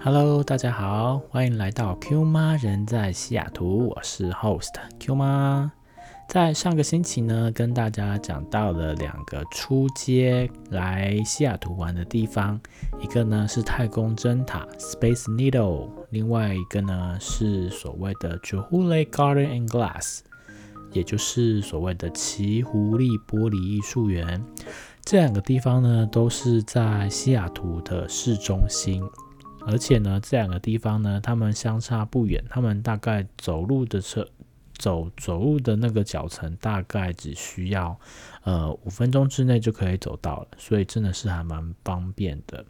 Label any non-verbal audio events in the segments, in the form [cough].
Hello，大家好，欢迎来到 Q 妈人在西雅图，我是 Host Q 妈。在上个星期呢，跟大家讲到了两个出街来西雅图玩的地方，一个呢是太空针塔 Space Needle，另外一个呢是所谓的 j o h u l e Garden and Glass，也就是所谓的奇狐狸玻璃艺术园。这两个地方呢都是在西雅图的市中心。而且呢，这两个地方呢，他们相差不远，他们大概走路的车走走路的那个脚程，大概只需要呃五分钟之内就可以走到了，所以真的是还蛮方便的。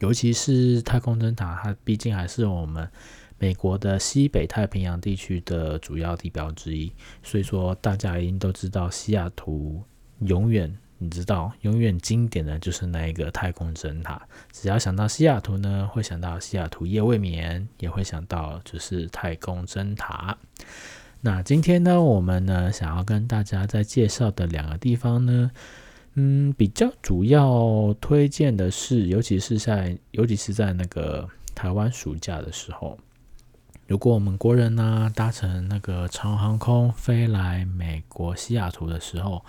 尤其是太空灯塔，它毕竟还是我们美国的西北太平洋地区的主要地标之一，所以说大家一定都知道西雅图永远。你知道，永远经典的就是那一个太空针塔。只要想到西雅图呢，会想到西雅图夜未眠，也会想到就是太空针塔。那今天呢，我们呢想要跟大家在介绍的两个地方呢，嗯，比较主要推荐的是，尤其是在尤其是在那个台湾暑假的时候，如果我们国人呢搭乘那个长航空飞来美国西雅图的时候。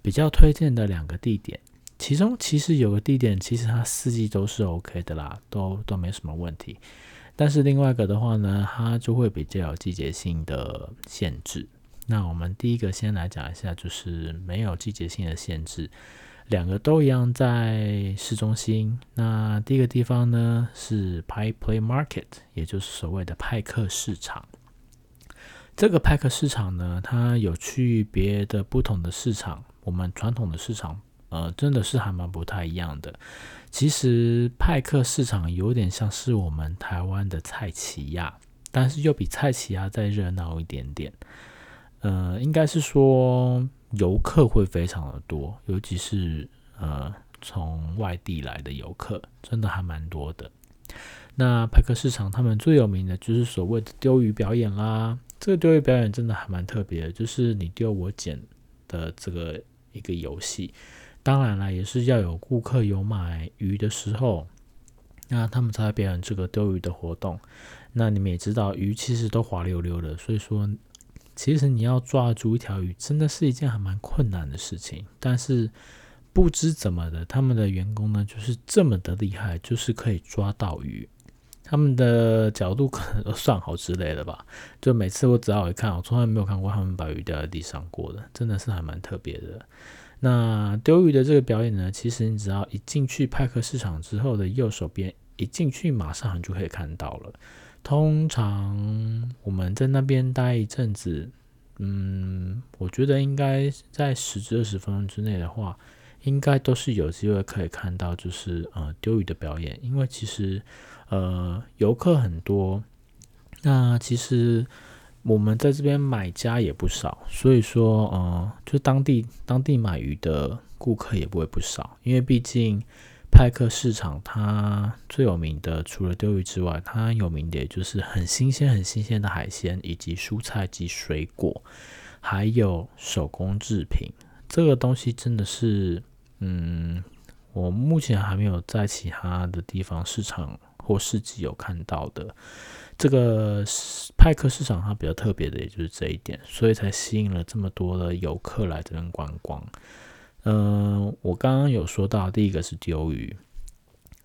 比较推荐的两个地点，其中其实有个地点，其实它四季都是 OK 的啦，都都没什么问题。但是另外一个的话呢，它就会比较有季节性的限制。那我们第一个先来讲一下，就是没有季节性的限制，两个都一样在市中心。那第一个地方呢是 Pie Play Market，也就是所谓的派克市场。这个派克市场呢，它有区别的不同的市场。我们传统的市场，呃，真的是还蛮不太一样的。其实派克市场有点像是我们台湾的菜奇亚，但是又比菜奇亚再热闹一点点。呃，应该是说游客会非常的多，尤其是呃从外地来的游客，真的还蛮多的。那派克市场他们最有名的就是所谓的丢鱼表演啦。这个丢鱼表演真的还蛮特别的，就是你丢我捡的这个。一个游戏，当然了，也是要有顾客有买鱼的时候，那他们才会表演这个丢鱼的活动。那你们也知道，鱼其实都滑溜溜的，所以说，其实你要抓住一条鱼，真的是一件还蛮困难的事情。但是不知怎么的，他们的员工呢，就是这么的厉害，就是可以抓到鱼。他们的角度可能都算好之类的吧，[laughs] 就每次我只要一看，我从来没有看过他们把鱼掉在地上过的，真的是还蛮特别的。那丢鱼的这个表演呢，其实你只要一进去派克市场之后的右手边，一进去马上就可以看到了。通常我们在那边待一阵子，嗯，我觉得应该在十至二十分钟之内的话，应该都是有机会可以看到，就是呃丢鱼的表演，因为其实。呃，游客很多，那其实我们在这边买家也不少，所以说，呃，就当地当地买鱼的顾客也不会不少，因为毕竟派克市场它最有名的，除了钓鱼之外，它有名的也就是很新鲜、很新鲜的海鲜，以及蔬菜及水果，还有手工制品。这个东西真的是，嗯，我目前还没有在其他的地方市场。或市集有看到的这个派克市场，它比较特别的，也就是这一点，所以才吸引了这么多的游客来这边观光。嗯，我刚刚有说到，第一个是丢鱼，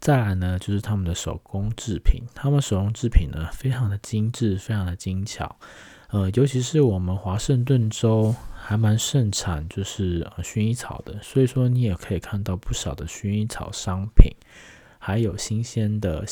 再来呢就是他们的手工制品，他们手工制品呢非常的精致，非常的精巧。呃，尤其是我们华盛顿州还蛮盛产就是薰衣草的，所以说你也可以看到不少的薰衣草商品。还有新鲜的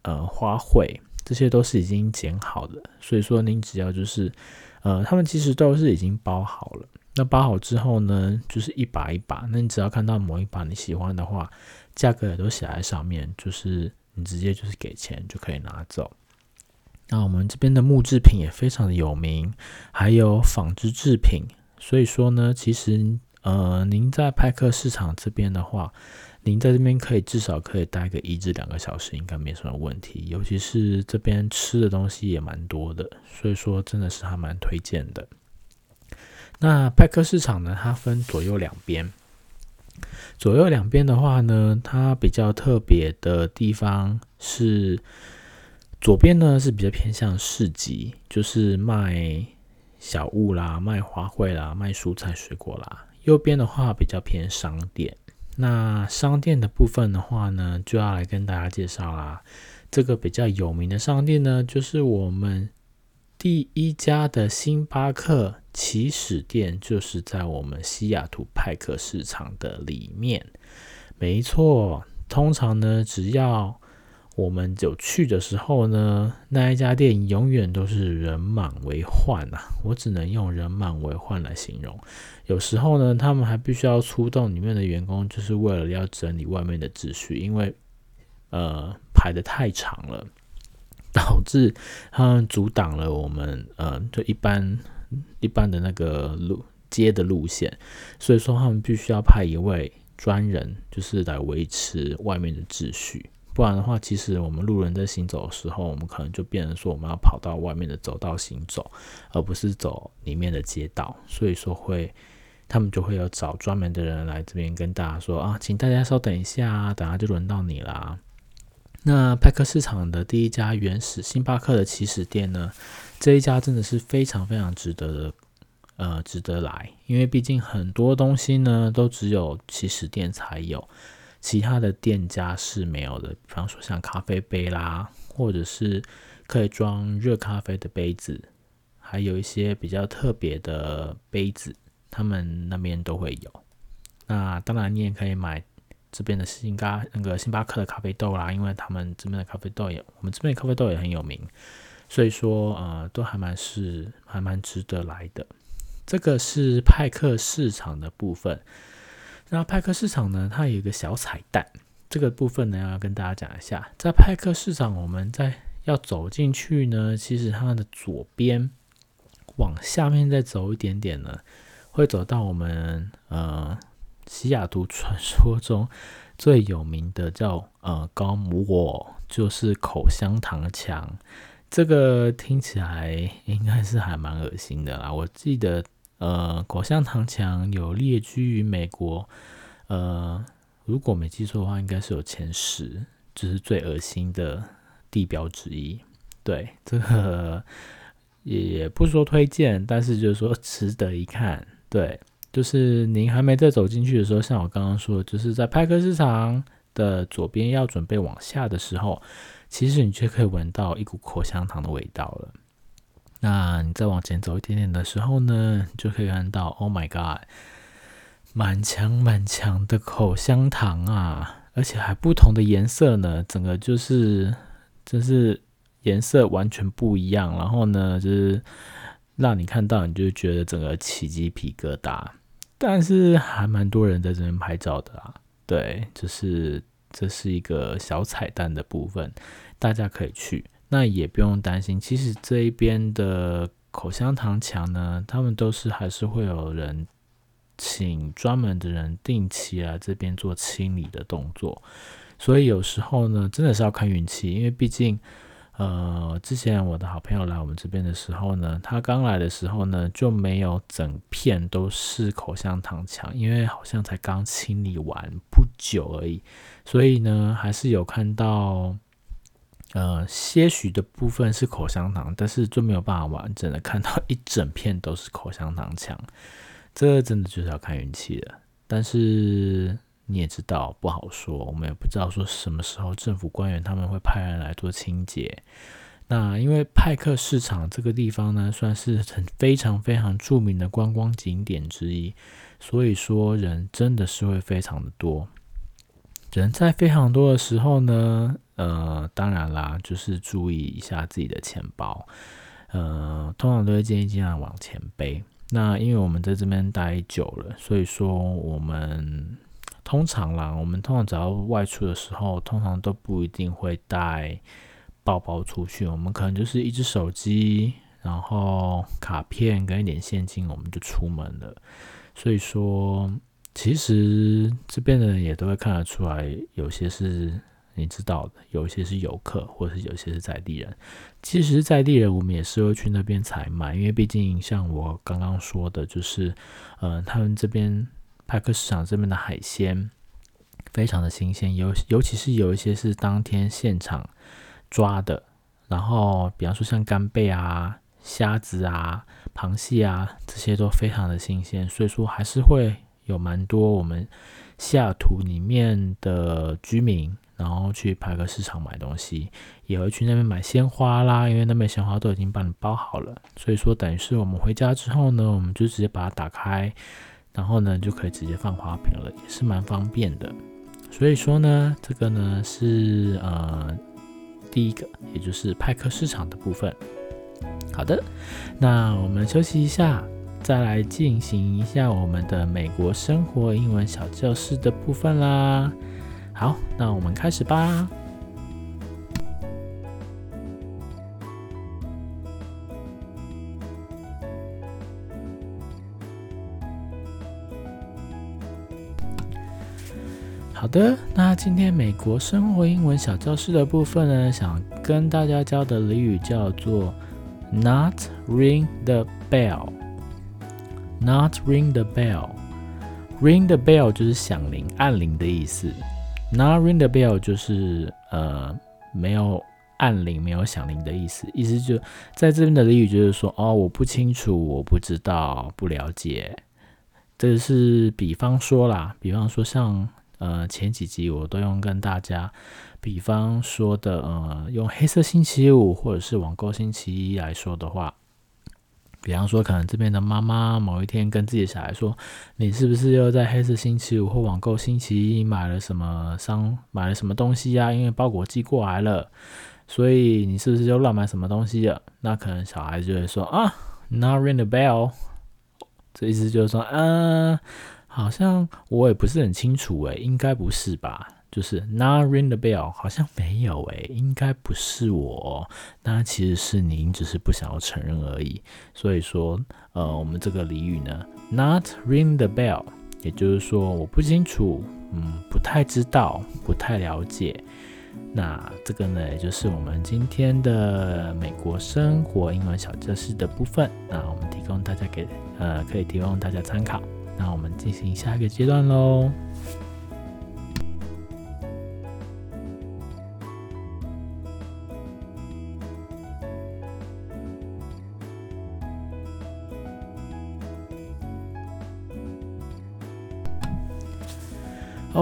呃花卉，这些都是已经剪好的，所以说您只要就是呃，他们其实都是已经包好了。那包好之后呢，就是一把一把，那你只要看到某一把你喜欢的话，价格也都写在上面，就是你直接就是给钱就可以拿走。那我们这边的木制品也非常的有名，还有纺织制品，所以说呢，其实呃，您在派克市场这边的话，您在这边可以至少可以待个一至两个小时，应该没什么问题。尤其是这边吃的东西也蛮多的，所以说真的是还蛮推荐的。那派克市场呢，它分左右两边。左右两边的话呢，它比较特别的地方是，左边呢是比较偏向市集，就是卖小物啦、卖花卉啦、卖蔬菜水果啦。右边的话比较偏商店。那商店的部分的话呢，就要来跟大家介绍啦。这个比较有名的商店呢，就是我们第一家的星巴克。起始店就是在我们西雅图派克市场的里面，没错。通常呢，只要我们有去的时候呢，那一家店永远都是人满为患呐。我只能用人满为患来形容。有时候呢，他们还必须要出动里面的员工，就是为了要整理外面的秩序，因为呃排的太长了，[laughs] 导致他们阻挡了我们呃就一般。一般的那个路街的路线，所以说他们必须要派一位专人，就是来维持外面的秩序。不然的话，其实我们路人在行走的时候，我们可能就变成说我们要跑到外面的走道行走，而不是走里面的街道。所以说会，他们就会有找专门的人来这边跟大家说啊，请大家稍等一下，等下就轮到你啦。那派克市场的第一家原始星巴克的起始店呢？这一家真的是非常非常值得的，呃，值得来，因为毕竟很多东西呢都只有起始店才有，其他的店家是没有的。比方说像咖啡杯啦，或者是可以装热咖啡的杯子，还有一些比较特别的杯子，他们那边都会有。那当然，你也可以买这边的星巴那个星巴克的咖啡豆啦，因为他们这边的咖啡豆也，我们这边的咖啡豆也很有名。所以说，呃，都还蛮是还蛮值得来的。这个是派克市场的部分。那派克市场呢，它有一个小彩蛋，这个部分呢要跟大家讲一下。在派克市场，我们在要走进去呢，其实它的左边往下面再走一点点呢，会走到我们呃西雅图传说中最有名的叫呃高姆沃，就是口香糖墙。这个听起来应该是还蛮恶心的啦。我记得，呃，口香糖墙有列居于美国，呃，如果没记错的话，应该是有前十，就是最恶心的地标之一。对，这个也不说推荐，但是就是说 [laughs] 值得一看。对，就是您还没再走进去的时候，像我刚刚说的，就是在派克市场的左边要准备往下的时候。其实你就可以闻到一股口香糖的味道了。那你再往前走一点点的时候呢，就可以看到，Oh my God，满墙满墙的口香糖啊，而且还不同的颜色呢，整个就是，就是颜色完全不一样。然后呢，就是让你看到，你就觉得整个起鸡皮疙瘩。但是还蛮多人在这边拍照的啊，对，就是。这是一个小彩蛋的部分，大家可以去。那也不用担心，其实这一边的口香糖墙呢，他们都是还是会有人请专门的人定期来这边做清理的动作。所以有时候呢，真的是要看运气，因为毕竟。呃，之前我的好朋友来我们这边的时候呢，他刚来的时候呢，就没有整片都是口香糖墙，因为好像才刚清理完不久而已，所以呢，还是有看到呃些许的部分是口香糖，但是就没有办法完整的看到一整片都是口香糖墙，这真的就是要看运气了，但是。你也知道不好说，我们也不知道说什么时候政府官员他们会派人来做清洁。那因为派克市场这个地方呢，算是很非常非常著名的观光景点之一，所以说人真的是会非常的多。人在非常多的时候呢，呃，当然啦，就是注意一下自己的钱包，呃，通常都会建议尽量往前背。那因为我们在这边待久了，所以说我们。通常啦，我们通常只要外出的时候，通常都不一定会带包包出去。我们可能就是一只手机，然后卡片跟一点现金，我们就出门了。所以说，其实这边的人也都会看得出来，有些是你知道的，有一些是游客，或者是有些是在地人。其实，在地人我们也是会去那边采买，因为毕竟像我刚刚说的，就是，呃，他们这边派克市场这边的海鲜非常的新鲜，尤尤其是有一些是当天现场抓的，然后比方说像干贝啊。虾子啊、螃蟹啊，这些都非常的新鲜，所以说还是会有蛮多我们西雅图里面的居民，然后去派克市场买东西，也会去那边买鲜花啦，因为那边鲜花都已经帮你包好了，所以说等于是我们回家之后呢，我们就直接把它打开，然后呢就可以直接放花瓶了，也是蛮方便的。所以说呢，这个呢是呃第一个，也就是派克市场的部分。好的，那我们休息一下，再来进行一下我们的美国生活英文小教室的部分啦。好，那我们开始吧。好的，那今天美国生活英文小教室的部分呢，想跟大家教的俚语叫做。Not ring the bell. Not ring the bell. Ring the bell 就是响铃、按铃的意思。那 ring the bell 就是呃没有按铃、没有响铃的意思。意思就在这边的俚语就是说哦，我不清楚，我不知道，不了解。这是比方说啦，比方说像呃前几集我都用跟大家。比方说的，呃，用黑色星期五或者是网购星期一来说的话，比方说，可能这边的妈妈某一天跟自己的小孩说：“你是不是又在黑色星期五或网购星期一买了什么商买了什么东西呀？因为包裹寄过来了，所以你是不是又乱买什么东西了？”那可能小孩就会说：“啊，Not ring the bell。”这意思就是说，嗯，好像我也不是很清楚，诶，应该不是吧？就是 not ring the bell，好像没有诶，应该不是我，那其实是您只是不想要承认而已。所以说，呃，我们这个俚语呢，not ring the bell，也就是说我不清楚，嗯，不太知道，不太了解。那这个呢，也就是我们今天的美国生活英文小教室的部分。那我们提供大家给，呃，可以提供大家参考。那我们进行下一个阶段喽。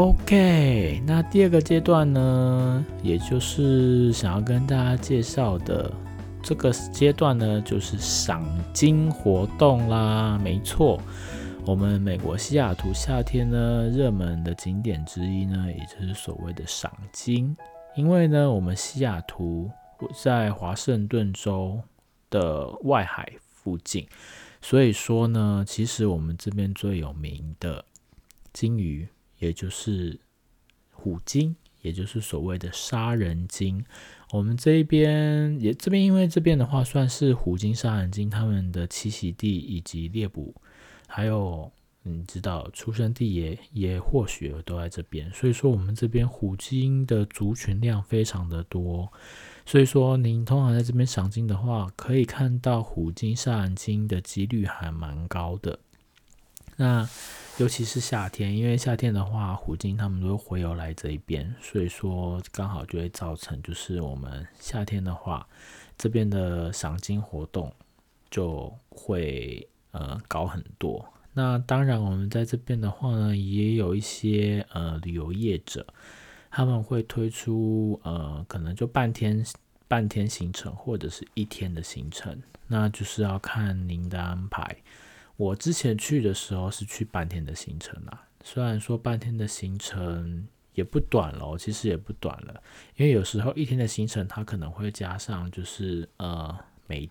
OK，那第二个阶段呢，也就是想要跟大家介绍的这个阶段呢，就是赏金活动啦。没错，我们美国西雅图夏天呢，热门的景点之一呢，也就是所谓的赏金。因为呢，我们西雅图在华盛顿州的外海附近，所以说呢，其实我们这边最有名的金鱼。也就是虎鲸，也就是所谓的杀人鲸。我们这边也这边，因为这边的话算是虎鲸、杀人鲸他们的栖息地以及猎捕，还有你知道出生地也也或许都在这边。所以说我们这边虎鲸的族群量非常的多。所以说您通常在这边赏鲸的话，可以看到虎鲸、杀人鲸的几率还蛮高的。那尤其是夏天，因为夏天的话，虎鲸他们都会游来这一边，所以说刚好就会造成，就是我们夏天的话，这边的赏金活动就会呃高很多。那当然，我们在这边的话呢，也有一些呃旅游业者，他们会推出呃可能就半天半天行程或者是一天的行程，那就是要看您的安排。我之前去的时候是去半天的行程啦，虽然说半天的行程也不短了，其实也不短了，因为有时候一天的行程它可能会加上就是呃每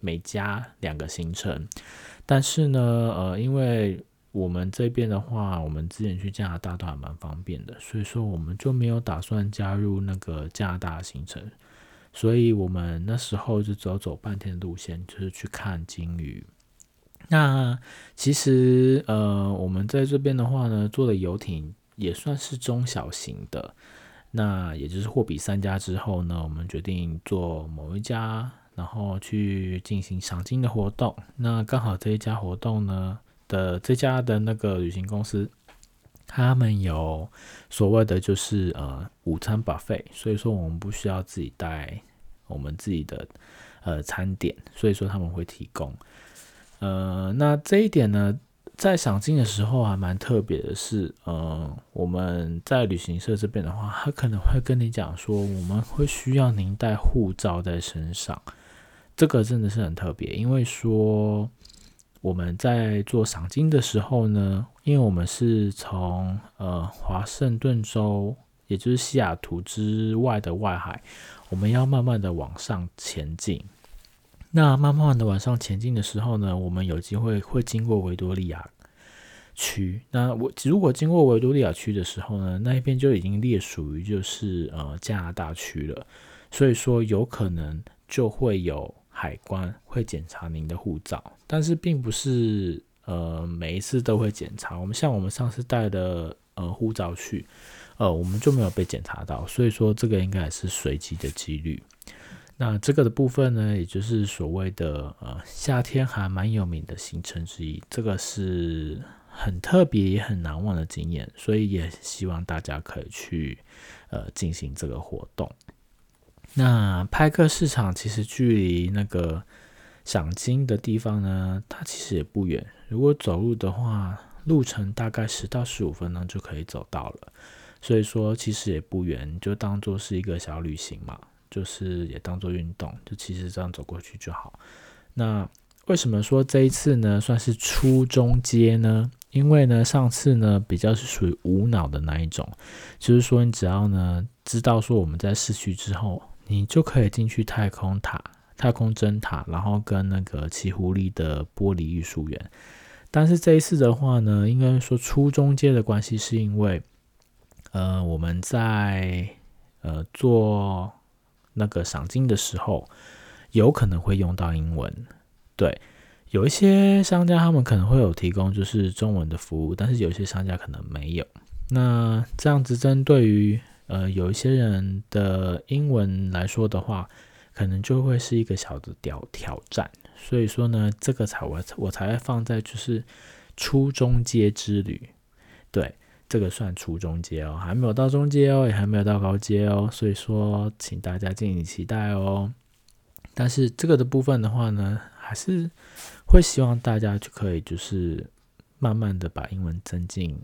每加两个行程，但是呢呃因为我们这边的话，我们之前去加拿大都还蛮方便的，所以说我们就没有打算加入那个加拿大行程，所以我们那时候就走走半天的路线，就是去看鲸鱼。那其实呃，我们在这边的话呢，做的游艇也算是中小型的。那也就是货比三家之后呢，我们决定做某一家，然后去进行赏金的活动。那刚好这一家活动呢的这家的那个旅行公司，他们有所谓的就是呃午餐 buffet，所以说我们不需要自己带我们自己的呃餐点，所以说他们会提供。呃，那这一点呢？在赏金的时候还蛮特别的是，呃，我们在旅行社这边的话，他可能会跟你讲说，我们会需要您带护照在身上，这个真的是很特别，因为说我们在做赏金的时候呢，因为我们是从呃华盛顿州，也就是西雅图之外的外海，我们要慢慢的往上前进。那慢慢的往上前进的时候呢，我们有机会会经过维多利亚区。那我如果经过维多利亚区的时候呢，那一边就已经列属于就是呃加拿大区了。所以说有可能就会有海关会检查您的护照，但是并不是呃每一次都会检查。我们像我们上次带的呃护照去，呃我们就没有被检查到，所以说这个应该也是随机的几率。那这个的部分呢，也就是所谓的呃夏天还蛮有名的行程之一，这个是很特别也很难忘的经验，所以也希望大家可以去呃进行这个活动。那派克市场其实距离那个赏金的地方呢，它其实也不远，如果走路的话，路程大概十到十五分钟就可以走到了，所以说其实也不远，就当做是一个小旅行嘛。就是也当做运动，就其实这样走过去就好。那为什么说这一次呢算是初中阶呢？因为呢上次呢比较是属于无脑的那一种，就是说你只要呢知道说我们在市区之后，你就可以进去太空塔、太空针塔，然后跟那个奇狐狸的玻璃艺术园。但是这一次的话呢，应该说初中阶的关系，是因为呃我们在呃做。那个赏金的时候，有可能会用到英文。对，有一些商家他们可能会有提供就是中文的服务，但是有些商家可能没有。那这样子针对于呃有一些人的英文来说的话，可能就会是一个小的挑挑战。所以说呢，这个才我我才会放在就是初中阶之旅。对。这个算初中阶哦，还没有到中阶哦，也还没有到高阶哦，所以说请大家敬请期待哦。但是这个的部分的话呢，还是会希望大家就可以就是慢慢的把英文增进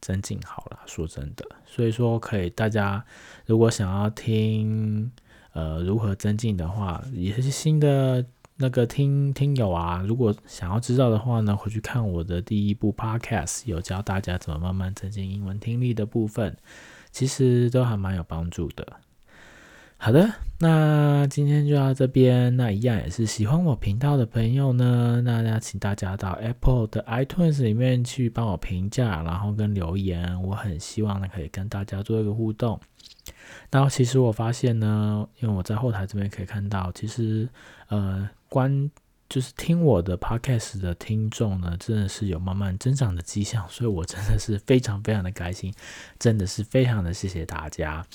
增进好了。说真的，所以说可以大家如果想要听呃如何增进的话，也是新的。那个听听友啊，如果想要知道的话呢，回去看我的第一部 podcast，有教大家怎么慢慢增进英文听力的部分，其实都还蛮有帮助的。好的，那今天就到这边。那一样也是喜欢我频道的朋友呢，那要请大家到 Apple 的 iTunes 里面去帮我评价，然后跟留言。我很希望呢，可以跟大家做一个互动。然后其实我发现呢，因为我在后台这边可以看到，其实呃。关就是听我的 podcast 的听众呢，真的是有慢慢增长的迹象，所以我真的是非常非常的开心，真的是非常的谢谢大家。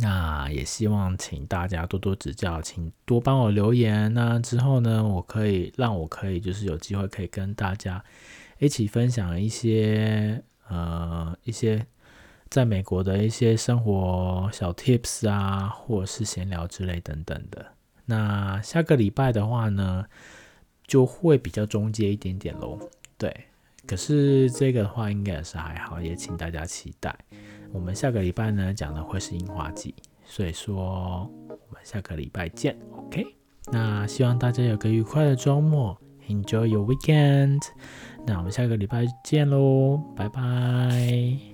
那也希望请大家多多指教，请多帮我留言。那之后呢，我可以让我可以就是有机会可以跟大家一起分享一些呃一些在美国的一些生活小 tips 啊，或者是闲聊之类等等的。那下个礼拜的话呢，就会比较中阶一点点喽。对，可是这个的话应该也是还好，也请大家期待。我们下个礼拜呢讲的会是樱花季，所以说我们下个礼拜见，OK？那希望大家有个愉快的周末，Enjoy your weekend。那我们下个礼拜见喽，拜拜。